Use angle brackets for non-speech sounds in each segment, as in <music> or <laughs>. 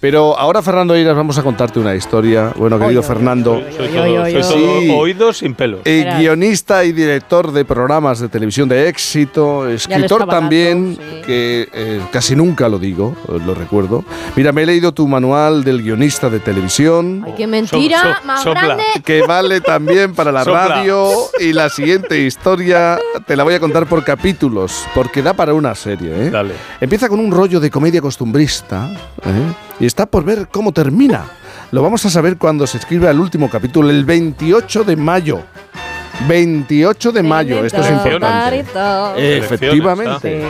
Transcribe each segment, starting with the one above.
Pero ahora, Fernando Eiras, vamos a contarte una historia. Bueno, querido Fernando. Soy todo, soy todo oídos sin pelos. eh, guionista y director de programas de televisión de éxito, escritor también, dando, sí. que eh, casi nunca lo digo, eh, lo recuerdo. Mira, me he leído tu manual del guionista de televisión. Ay, qué mentira So- so- más sopla. grande. que vale también para la Sopla. radio y la siguiente historia te la voy a contar por capítulos, porque da para una serie. ¿eh? Dale. Empieza con un rollo de comedia costumbrista ¿eh? Y está por ver cómo termina. Lo vamos a saber cuando se escriba el último capítulo, el 28 de mayo. 28 de mayo, esto es importante. Eh, Efectivamente.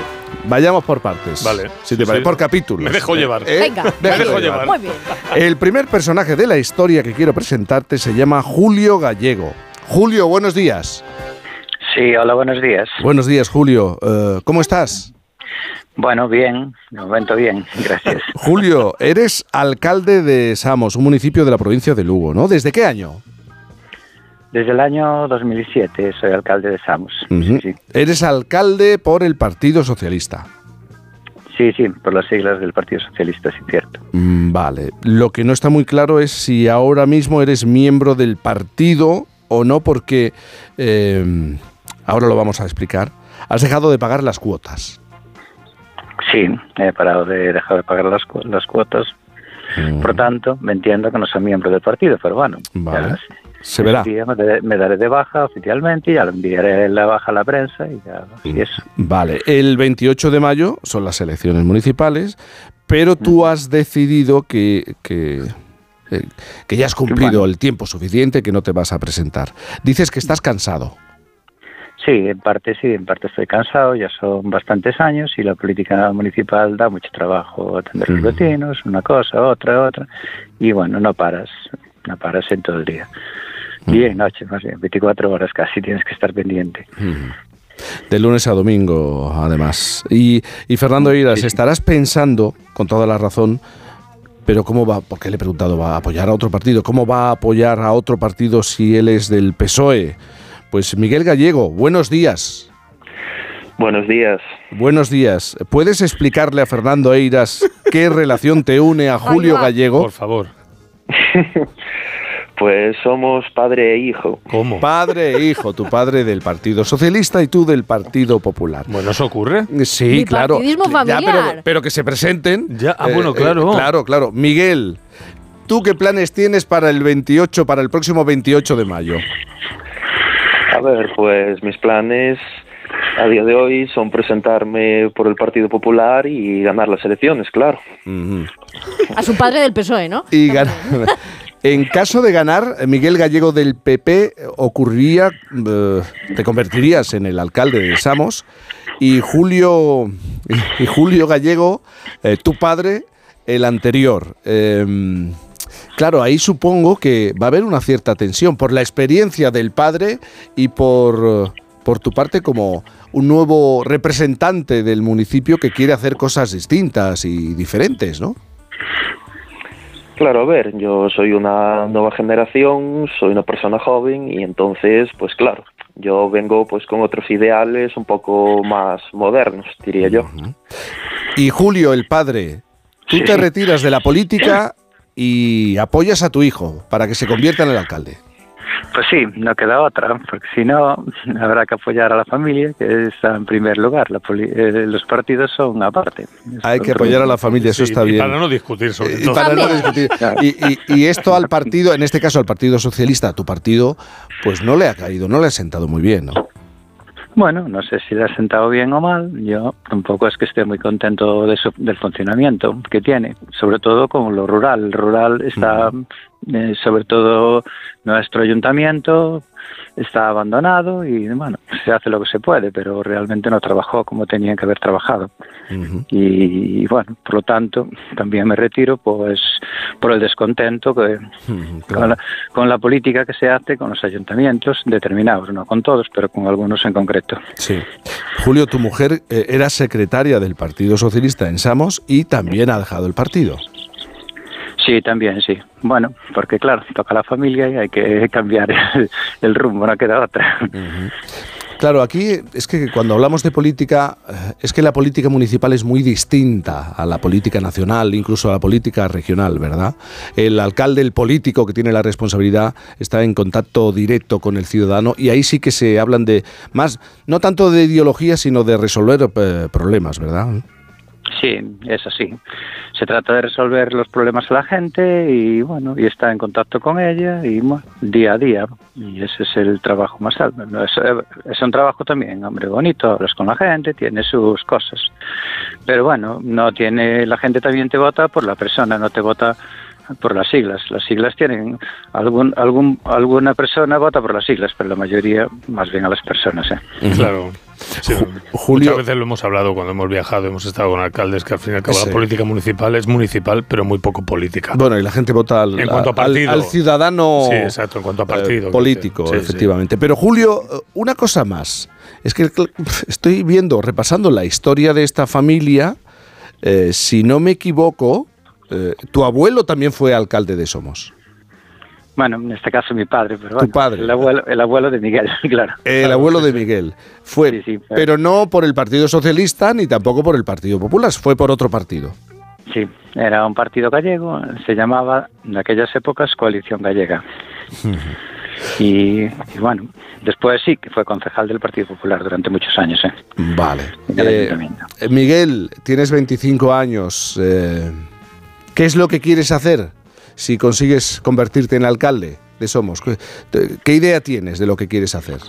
Vayamos por partes. Vale. Si te Sí, parece, sí. por capítulos. Me dejo llevar. ¿Eh? Venga, Me dejo llevar. Muy bien. El primer personaje de la historia que quiero presentarte se llama Julio Gallego. Julio, buenos días. Sí, hola, buenos días. Buenos días, Julio. Eh, ¿Cómo estás? Bueno, bien, de momento bien, <laughs> gracias. Julio, eres alcalde de Samos, un municipio de la provincia de Lugo, ¿no? ¿Desde qué año? Desde el año 2007 soy alcalde de Samos. Sí, Eres alcalde por el Partido Socialista. sí, sí, por las siglas del Partido Socialista, sí, cierto. Mm, Vale. Lo que no está muy claro es si ahora mismo eres miembro del partido o no, porque eh, ahora lo vamos a explicar. Has dejado de pagar las cuotas. Sí, he parado de dejar de pagar las, las cuotas. Por tanto, me entiendo que no soy miembro del partido, pero bueno, Vale. ya Se verá. día me, daré- de baja oficialmente y ya lo enviaré la baja a la prensa y ya, y eso. Vale, el 28 de mayo son las elecciones municipales, pero tú has decidido que, que, eh, que ya has cumplido el tiempo suficiente, que no te vas a presentar. Dices que estás cansado. Sí, en parte sí, en parte estoy cansado, ya son bastantes años y la política municipal da mucho trabajo atender a los vecinos, una cosa, otra, otra, y bueno, no paras, no paras en todo el día. Día y noche, más bien, 24 horas casi tienes que estar pendiente. De lunes a domingo, además. Y, y Fernando Iras, estarás pensando, con toda la razón, pero ¿cómo va? Porque le he preguntado, ¿va a apoyar a otro partido? ¿Cómo va a apoyar a otro partido si él es del PSOE? Pues Miguel Gallego, buenos días. Buenos días. Buenos días. ¿Puedes explicarle a Fernando Eiras qué relación te une a Julio. Gallego? Por favor. <laughs> Pues somos padre e hijo. ¿Cómo? Padre e hijo, tu padre del Partido Socialista y tú del Partido Popular. Bueno, ¿eso ocurre? Sí, Mi claro. partidismo Ya, familiar. pero, pero que se presenten. Ya, ah, bueno, claro. claro, claro. Miguel, ¿tú qué planes tienes para el 28, para el próximo 28 de mayo? A ver, pues mis planes a día de hoy son presentarme por el Partido Popular y ganar las elecciones, claro. A su padre del PSOE, ¿no? Y gan- <laughs> En caso de ganar, Miguel Gallego del PP ocurriría, eh, te convertirías en el alcalde de Samos y Julio <laughs> y Julio Gallego, eh, tu padre, el anterior. Em, claro, ahí supongo que va a haber una cierta tensión por la experiencia del padre y por, por tu parte como un nuevo representante del municipio que quiere hacer cosas distintas y diferentes, ¿no? Claro, a ver, yo soy una nueva generación, soy una persona joven y entonces, pues claro, yo vengo pues con otros ideales un poco más modernos, diría yo. Y Julio, el padre, tú te retiras de la política y apoyas a tu hijo para que se convierta en el alcalde. Pues sí, no queda otra, porque si no, habrá que apoyar a la familia, que está en primer lugar. La poli- eh, los partidos son aparte. Hay que apoyar a la familia, eso Sí, está y bien. Para no discutir sobre Eh, y todo. para no discutir. Y, y- y esto al partido, en este caso al Partido Socialista, a tu partido, pues no le ha caído, no le ha sentado muy bien, ¿no? Bueno, no sé si le ha sentado bien o mal. Yo tampoco es que esté muy contento de su- del funcionamiento que tiene, sobre todo con lo rural. El rural está, eh, sobre todo nuestro ayuntamiento, está abandonado y bueno, se hace lo que se puede, pero realmente no trabajó como tenía que haber trabajado. Y, bueno, por lo tanto, también me retiro pues por el descontento que, con, claro. la, con la política que se hace con los ayuntamientos determinados, no con todos, pero con algunos en concreto. Sí. Julio, tu mujer eh, era secretaria del Partido Socialista en Samos y también ha dejado el partido. Sí, también, sí. Bueno, porque claro, toca la familia y hay que <laughs> cambiar el, rumbo, no queda otra. Claro, aquí es que cuando hablamos de política, eh, es que la política municipal es muy distinta a la política nacional, incluso a la política regional, ¿verdad? El alcalde, el político que tiene la responsabilidad, está en contacto directo con el ciudadano y ahí sí que se hablan de más, no tanto de ideología, sino de resolver eh, problemas, ¿verdad? Sí, es así. Se trata de resolver los problemas a la gente y bueno, y estar en contacto con ella y bueno, día a día. Y ese es el trabajo más alto. Es, es, un trabajo también, hombre, bonito, hablas con la gente, tiene sus cosas. Pero bueno, no tiene, la gente también te vota por la persona, no te vota por las siglas. Las siglas tienen algún, algún, alguna persona vota por las siglas, pero la mayoría más bien a las personas. ¿eh? Claro. Julio, Muchas veces lo hemos hablado cuando hemos viajado, hemos estado con alcaldes que al fin y al cabo la política municipal es municipal, pero muy poco política. Bueno, y la gente vota al, al, ciudadano sí, exacto, en cuanto a partido, eh, político, efectivamente. Pero Julio, una cosa más. Es que estoy viendo, repasando la historia de esta familia, eh, si no me equivoco, eh, tu abuelo también fue alcalde de Somos. Bueno, en este caso mi padre, pero tu padre. El abuelo, el abuelo de Miguel, <laughs> claro. El abuelo de Miguel. Fue, pero no por el Partido Socialista ni tampoco por el Partido Popular, fue por otro partido. Sí, era un partido gallego, se llamaba en aquellas épocas Coalición Gallega. <laughs> y, bueno, después sí que fue concejal del Partido Popular durante muchos años. ¿eh? Vale. Eh, Miguel, tienes 25 años. Eh, ¿Qué es lo que quieres hacer si consigues convertirte en alcalde de Somos? ¿Qué idea tienes de lo que quieres hacer?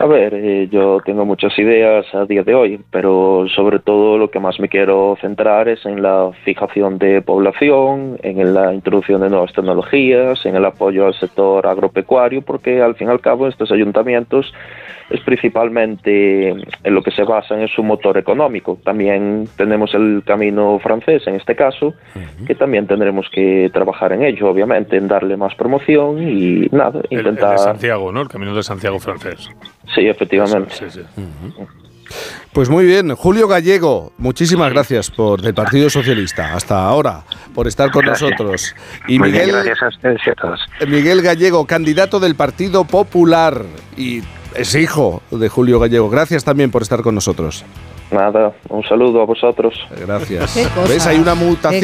A ver, eh, yo tengo muchas ideas a día de hoy, pero sobre todo lo que más me quiero centrar es en la fijación de población, en la introducción de nuevas tecnologías, en el apoyo al sector agropecuario, porque al fin y al cabo estos ayuntamientos es principalmente en lo que se basa en su motor económico. También tenemos el camino francés en este caso, que también tendremos que trabajar en ello, obviamente, en darle más promoción y nada, intentar... El, de Santiago, ¿no? El camino de Santiago francés. Sí, efectivamente. Pues muy bien, Julio Gallego, muchísimas gracias por del Partido Socialista. Hasta ahora, por estar con nosotros. Y Miguel, gracias a todos. Miguel Gallego, candidato del Partido Popular y es hijo de Julio Gallego. Gracias también por estar con nosotros. Nada, un saludo a vosotros. Gracias. ¿Ves? Hay una mutación.